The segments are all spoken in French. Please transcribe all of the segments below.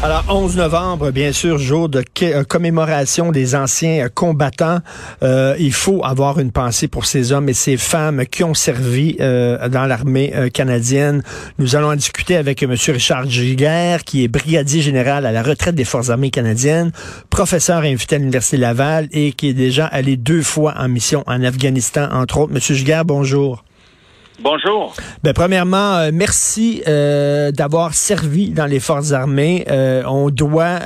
Alors, 11 novembre, bien sûr, jour de euh, commémoration des anciens euh, combattants. Euh, il faut avoir une pensée pour ces hommes et ces femmes qui ont servi dans l'armée canadienne. Nous allons en discuter avec M. Richard Giguère, qui est brigadier général à la retraite des Forces armées canadiennes, professeur invité à l'Université Laval et qui est déjà allé deux fois en mission en Afghanistan, entre autres. M. Giguère, bonjour. Bonjour. Ben, premièrement, euh, merci euh, d'avoir servi dans les forces armées. Euh, on doit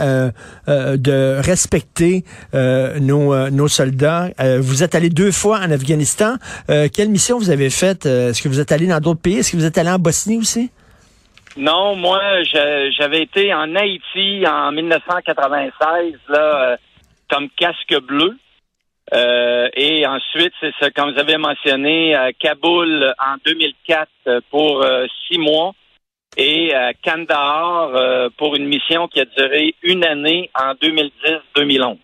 de respecter nos, nos soldats. vous êtes allé deux fois en Afghanistan. quelle mission vous avez faite? Est-ce que vous êtes allé dans d'autres pays? Est-ce que vous êtes allé en Bosnie aussi? Non, moi, j'avais été en Haïti en 1996, là, comme casque bleu. Euh, et ensuite, c'est ce comme vous avez mentionné, à Kaboul en 2004 pour euh, six mois et à Kandahar euh, pour une mission qui a duré une année en 2010-2011.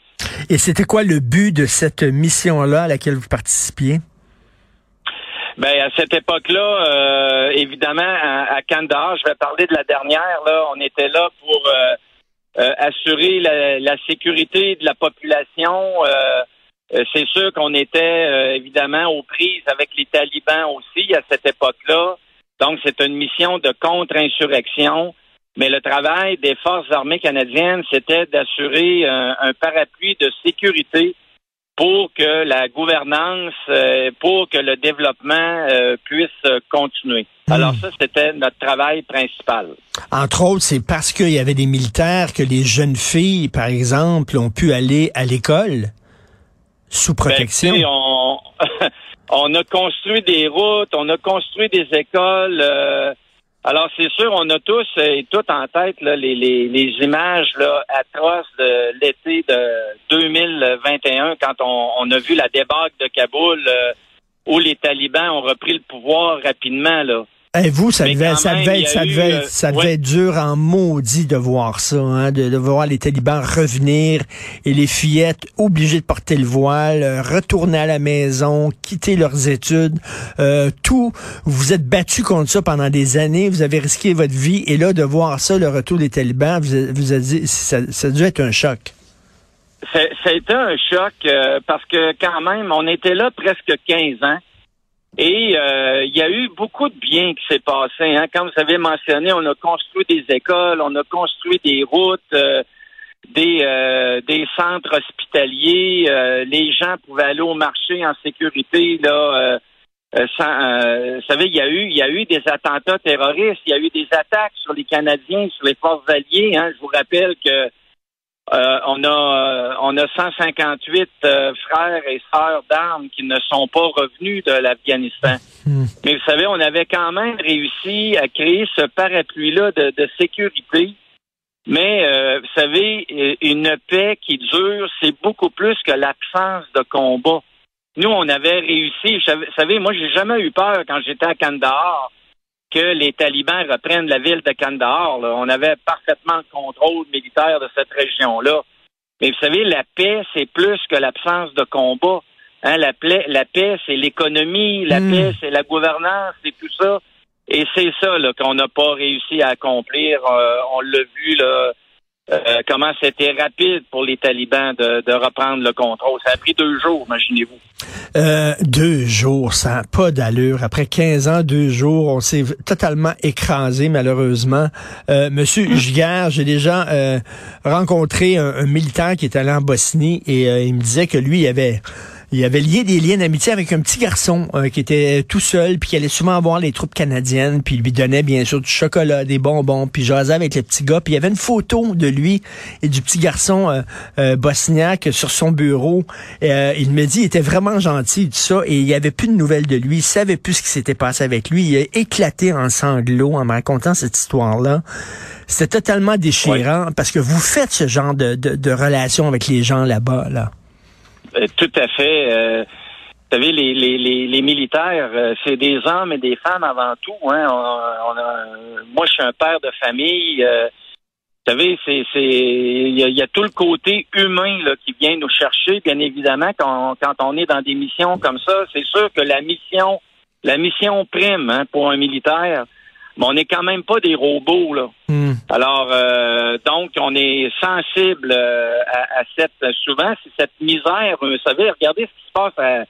Et c'était quoi le but de cette mission-là à laquelle vous participiez? Ben à cette époque-là, évidemment, à, Kandahar, je vais parler de la dernière. Là, on était là pour assurer la, la, sécurité de la population. Euh, c'est sûr qu'on était euh, évidemment aux prises avec les talibans aussi à cette époque-là. Donc, c'est une mission de contre-insurrection. Mais le travail des forces armées canadiennes, c'était d'assurer un, parapluie de sécurité pour que la gouvernance, euh, pour que le développement puisse continuer. Hmm. Alors ça, c'était notre travail principal. Entre autres, c'est parce qu'il y avait des militaires que les jeunes filles, par exemple, ont pu aller à l'école sous ben, protection? on, a construit des routes, on a construit des écoles. Euh, alors, c'est sûr, on a tous et toutes en tête les, les, les, images là, atroces de l'été de 2021 quand on, on, a vu la débâcle de Kaboul euh, où les talibans ont repris le pouvoir rapidement. Là. Et vous, ça devait, ça devait, être, ça devait, euh, ça devait être dur en maudit de voir ça, hein, de, de, voir les talibans revenir et les fillettes obligées de porter le voile, euh, retourner à la maison, quitter leurs études, euh, tout. Vous êtes battu contre ça pendant des années, vous avez risqué votre vie et là de voir ça, le retour des talibans, vous, vous avez dit, ça, ça a dû être un choc. Ça a été un choc parce que quand même, on était là presque 15 ans. Et euh, il y a eu beaucoup de bien qui s'est passé. Hein. Comme vous avez mentionné, on a construit des écoles, on a construit des routes, euh, des, euh, des centres hospitaliers. les gens pouvaient aller au marché en sécurité. Là, sans, vous savez, il y a eu, il y a eu des attentats terroristes, il y a eu des attaques sur les Canadiens, sur les forces alliées. Hein. Je vous rappelle que euh, on a euh, on a 158 euh, frères et sœurs d'armes qui ne sont pas revenus de l'Afghanistan. Hmm. Mais vous savez, on avait quand même réussi à créer ce parapluie-là de, sécurité. Mais vous savez, une paix qui dure, c'est beaucoup plus que l'absence de combat. Nous, on avait réussi. Vous savez, moi, j'ai jamais eu peur quand j'étais à Kandahar que les talibans reprennent la ville de Kandahar. On avait parfaitement le contrôle militaire de cette région-là. Mais vous savez, la paix, c'est plus que l'absence de combat. Hein, la, la paix, c'est l'économie, la hmm. paix, c'est la gouvernance, c'est tout ça. Et c'est ça qu'on n'a pas réussi à accomplir. Euh, on l'a vu là, euh, comment c'était rapide pour les talibans de, de, reprendre le contrôle? Ça a pris deux jours, imaginez-vous. Euh, deux jours, ça n'a pas d'allure. Après 15 ans, deux jours, on s'est totalement écrasé, malheureusement. Euh, Monsieur mmh. j'ai déjà euh, rencontré un, un, militaire qui est allé en Bosnie et euh, il me disait que lui, il avait il avait lié des liens d'amitié avec un petit garçon euh, qui était tout seul, puis qui allait souvent voir les troupes canadiennes, puis il lui donnait bien sûr du chocolat, des bonbons, puis jasait avec le petit gars. Puis il y avait une photo de lui et du petit garçon euh, euh bosniaque sur son bureau. Euh, il me dit, il était vraiment gentil, tout ça, et il y avait plus de nouvelles de lui. Il savait plus ce qui s'était passé avec lui. Il a éclaté en sanglots en me racontant cette histoire-là. C'était totalement déchirant parce que vous faites ce genre de, de, de relation avec les gens là-bas, là. Euh, tout à fait. Euh, vous savez, les, les, les, militaires, euh, c'est des hommes et des femmes avant tout. Hein. Moi, je suis un père de famille. Vous savez, c'est il y, a tout le côté humain là, qui vient nous chercher, bien évidemment, quand, quand on est dans des missions comme ça. C'est sûr que la mission, la mission prime hein, pour un militaire. Mais on n'est quand même pas des robots, là. Hmm. Alors, euh, donc, on est sensible euh, à, à, cette, souvent, c'est cette misère. Vous savez, regardez ce qui se passe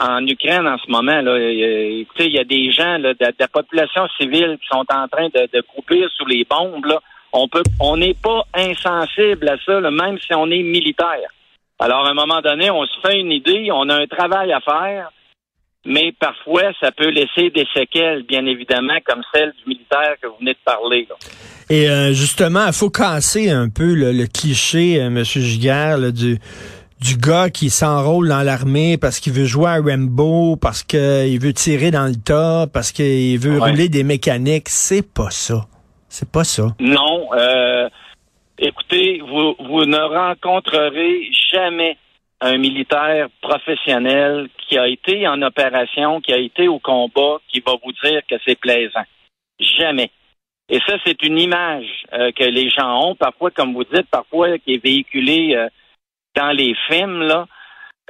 en Ukraine en ce moment. Là. Il y a des gens là, de, la population civile qui sont en train de, de croupir sous les bombes. Là. On peut, on n'est pas insensible à ça, là, même si on est militaire. Alors, à un moment donné, on se fait une idée, on a un travail à faire mais parfois, ça peut laisser des séquelles, bien évidemment, comme celle du militaire que vous venez de parler. Et euh, justement, il faut casser un peu le, cliché, euh, M. Giguère, du du gars qui s'enrôle dans l'armée parce qu'il veut jouer à Rambo, parce qu'il veut tirer dans le tas, parce qu'il veut rouler des mécaniques. C'est pas ça. C'est pas ça. Non. Euh, écoutez, vous, vous ne rencontrerez jamais un militaire professionnel qui a été en opération, qui a été au combat, qui va vous dire que c'est plaisant. Jamais. Et ça, c'est une image euh, que les gens ont, parfois, comme vous dites, parfois qui est véhiculée euh, dans les films, là.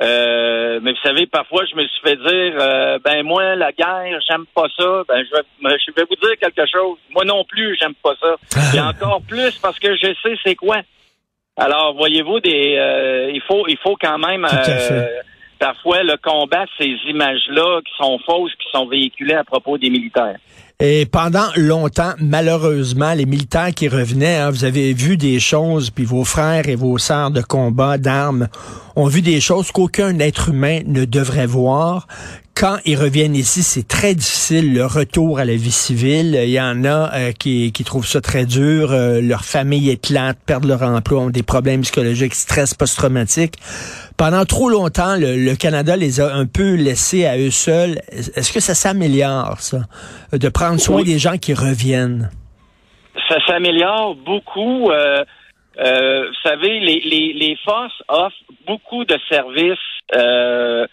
Euh, mais vous savez, parfois, je me suis fait dire, ben moi, la guerre, j'aime pas ça. Ben je vais, je vais vous dire quelque chose. Moi non plus, j'aime pas ça. Et encore plus parce que je sais c'est quoi. Alors, voyez-vous, des, euh, il faut, il faut quand même euh, parfois le combat ces images-là qui sont fausses, qui sont véhiculées à propos des militaires. Et pendant longtemps, malheureusement, les militaires qui revenaient, hein, vous avez vu des choses, puis vos frères et vos sœurs de combat, d'armes, ont vu des choses qu'aucun être humain ne devrait voir. Quand ils reviennent ici, c'est très difficile le retour à la vie civile. Il y en a euh, qui, qui trouvent ça très dur. Euh, leur famille éclate, perdent leur emploi, ont des problèmes psychologiques, stress post-traumatique. Pendant trop longtemps, le, Canada les a un peu laissés à eux seuls. Est-ce que ça s'améliore, ça, de prendre soin des gens qui reviennent? Ça s'améliore beaucoup. Euh, vous savez, les, les, les forces offrent beaucoup de services euh,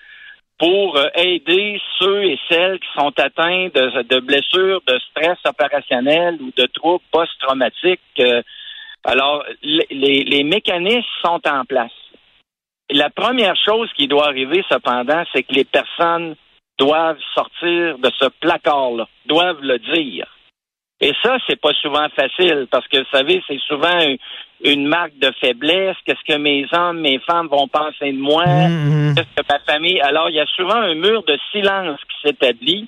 pour euh, aider ceux et celles qui sont atteints de, blessures, de stress opérationnel ou de troubles post-traumatiques. Euh, alors, les, les, mécanismes sont en place. La première chose qui doit arriver, cependant, c'est que les personnes doivent sortir de ce placard-là, doivent le dire. Et ça, c'est pas souvent facile parce que, vous savez, c'est souvent une marque de faiblesse. Qu'est-ce que mes hommes, mes femmes vont penser de moi? Mm-hmm. Qu'est-ce que ma famille? Alors, il y a souvent un mur de silence qui s'établit.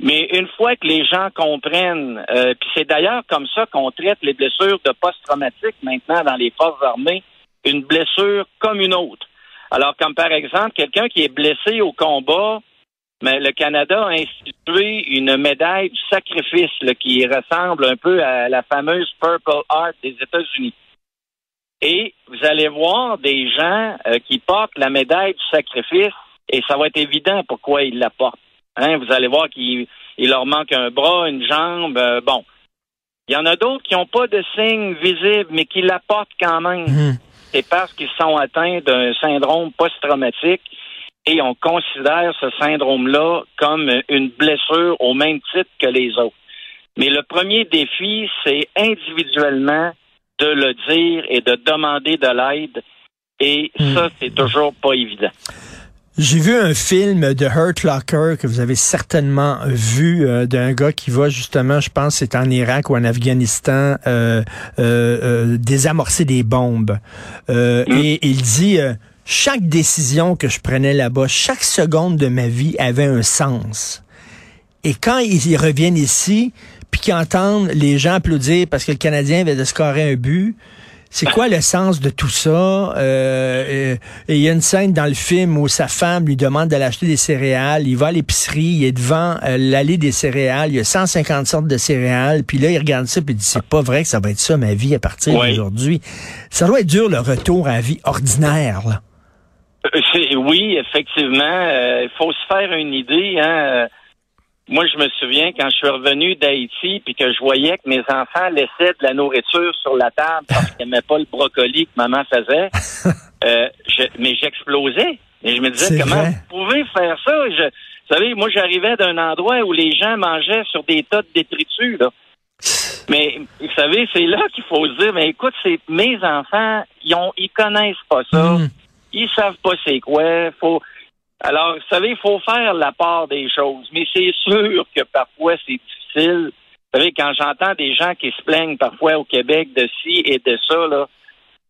Mais une fois que les gens comprennent, euh, puis c'est d'ailleurs comme ça qu'on traite les blessures de post-traumatique maintenant dans les forces armées, une blessure comme une autre. Alors, comme par exemple, quelqu'un qui est blessé au combat, mais le Canada a institué une médaille du sacrifice qui ressemble un peu à la fameuse Purple Heart des États-Unis. Et vous allez voir des gens euh, qui portent la médaille du sacrifice et ça va être évident pourquoi ils la portent. Hein, vous allez voir qu'il leur manque un bras, une jambe. Euh, bon. Il y en a d'autres qui n'ont pas de signe visible, mais qui la portent quand même. Mmh. C'est parce qu'ils sont atteints d'un syndrome post-traumatique et on considère ce syndrome-là comme une blessure au même titre que les autres. Mais le premier défi, c'est individuellement de le dire et de demander de l'aide. Et hmm. ça, c'est toujours pas évident. J'ai vu un film de Hurt Locker que vous avez certainement vu euh, d'un gars qui va justement, je pense, c'est en Irak ou en Afghanistan, euh, euh, désamorcer des bombes. Hmm. Et il dit chaque décision que je prenais là-bas, chaque seconde de ma vie avait un sens. Et quand ils reviennent ici, puis qu'ils entendent les gens applaudir parce que le Canadien avait de scorer un but, c'est quoi le sens de tout ça? Euh, et il y a une scène dans le film où sa femme lui demande d'aller acheter des céréales. Il va à l'épicerie, il est devant euh, l'allée des céréales. Il y a 150 sortes de céréales. Puis là, il regarde ça puis il dit, c'est pas vrai que ça va être ça ma vie à partir d'aujourd'hui. Ça doit être dur le retour à la vie ordinaire. Là. Euh, oui, effectivement. Euh, il faut se faire une idée. Hein. Euh, moi, je me souviens quand je suis revenu d'Haïti puis que je voyais que mes enfants laissaient de la nourriture sur la table parce qu'ils n'aimaient pas le brocoli que maman faisait. mais j'explosais. Et je me disais, comment vous pouvez faire ça? Je, vous savez, moi, j'arrivais d'un endroit où les gens mangeaient sur des tas de détritus. Là. Mais vous savez, c'est là qu'il faut se dire, mais écoute, c'est mes enfants, ils ont, ils connaissent pas ça, Mm. ils savent pas c'est quoi. Faut, alors, vous savez, il faut faire la part des choses. Mais c'est sûr que parfois c'est difficile. Vous savez, quand j'entends des gens qui se plaignent parfois au Québec de ci et de ça, là,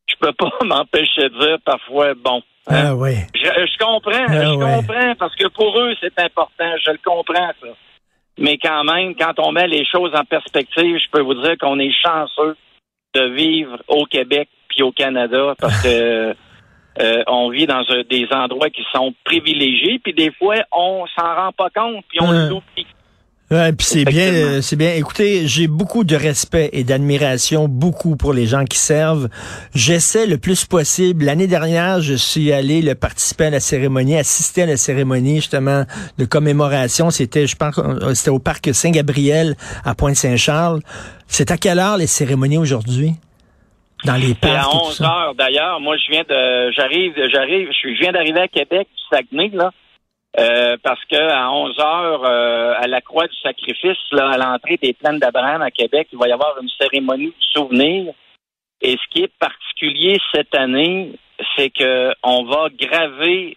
je peux pas m'empêcher de dire parfois, bon. hein, Ah oui. je, je comprends, Ah je ouais. comprends, parce que pour eux, c'est important, je le comprends, ça. Mais quand même, quand on met les choses en perspective, je peux vous dire qu'on est chanceux de vivre au Québec puis au Canada parce que euh, on vit dans un- des endroits qui sont privilégiés, puis des fois, on s'en rend pas compte, puis on Hein. l'oublie. Ouais, puis c'est bien, euh, c'est bien. Écoutez, j'ai beaucoup de respect et d'admiration, beaucoup pour les gens qui servent. J'essaie le plus possible. L'année dernière, je suis allé le participer à la cérémonie, assister à la cérémonie justement de commémoration. C'était, je pense, euh, c'était au parc Saint-Gabriel à Pointe-Saint-Charles. C'est à quelle heure les cérémonies aujourd'hui? Dans les à parcs. et tout 11 ça? heures d'ailleurs. Moi, je viens de, j'arrive, j'arrive, je viens d'arriver à Québec, du Saguenay, là. Euh, parce que à 11 heures, euh, à la Croix du Sacrifice, là, à l'entrée des plaines d'Abraham à Québec, il va y avoir une cérémonie de souvenir. Et ce qui est particulier cette année, c'est que on va graver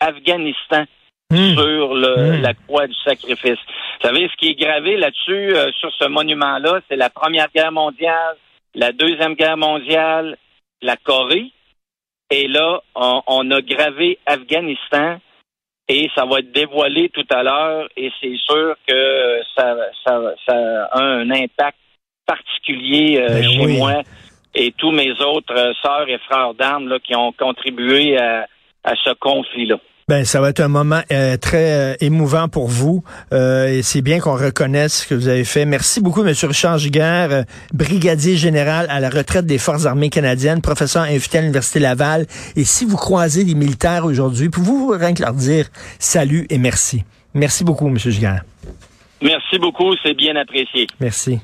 Afghanistan Hmm. sur le, Hmm. la croix du sacrifice. Vous savez, ce qui est gravé là-dessus, euh, sur ce monument-là, c'est la Première Guerre mondiale, la Deuxième Guerre mondiale, la Corée. Et là, on, on a gravé Afghanistan et ça va être dévoilé tout à l'heure et c'est sûr que ça, ça, ça a un impact particulier euh, Ben chez oui. moi et tous mes autres euh, sœurs et frères d'armes qui ont contribué à, à ce conflit-là. Ben, ça va être un moment euh, très euh, émouvant pour vous. Euh, et c'est bien qu'on reconnaisse ce que vous avez fait. Merci beaucoup, M. Richard Giguère, euh, brigadier général à la retraite des Forces armées canadiennes, professeur invité à l'Université Laval. Et si vous croisez des militaires aujourd'hui, pouvez-vous rien que leur dire salut et merci? Merci beaucoup, M. Giguère. Merci beaucoup, c'est bien apprécié. Merci.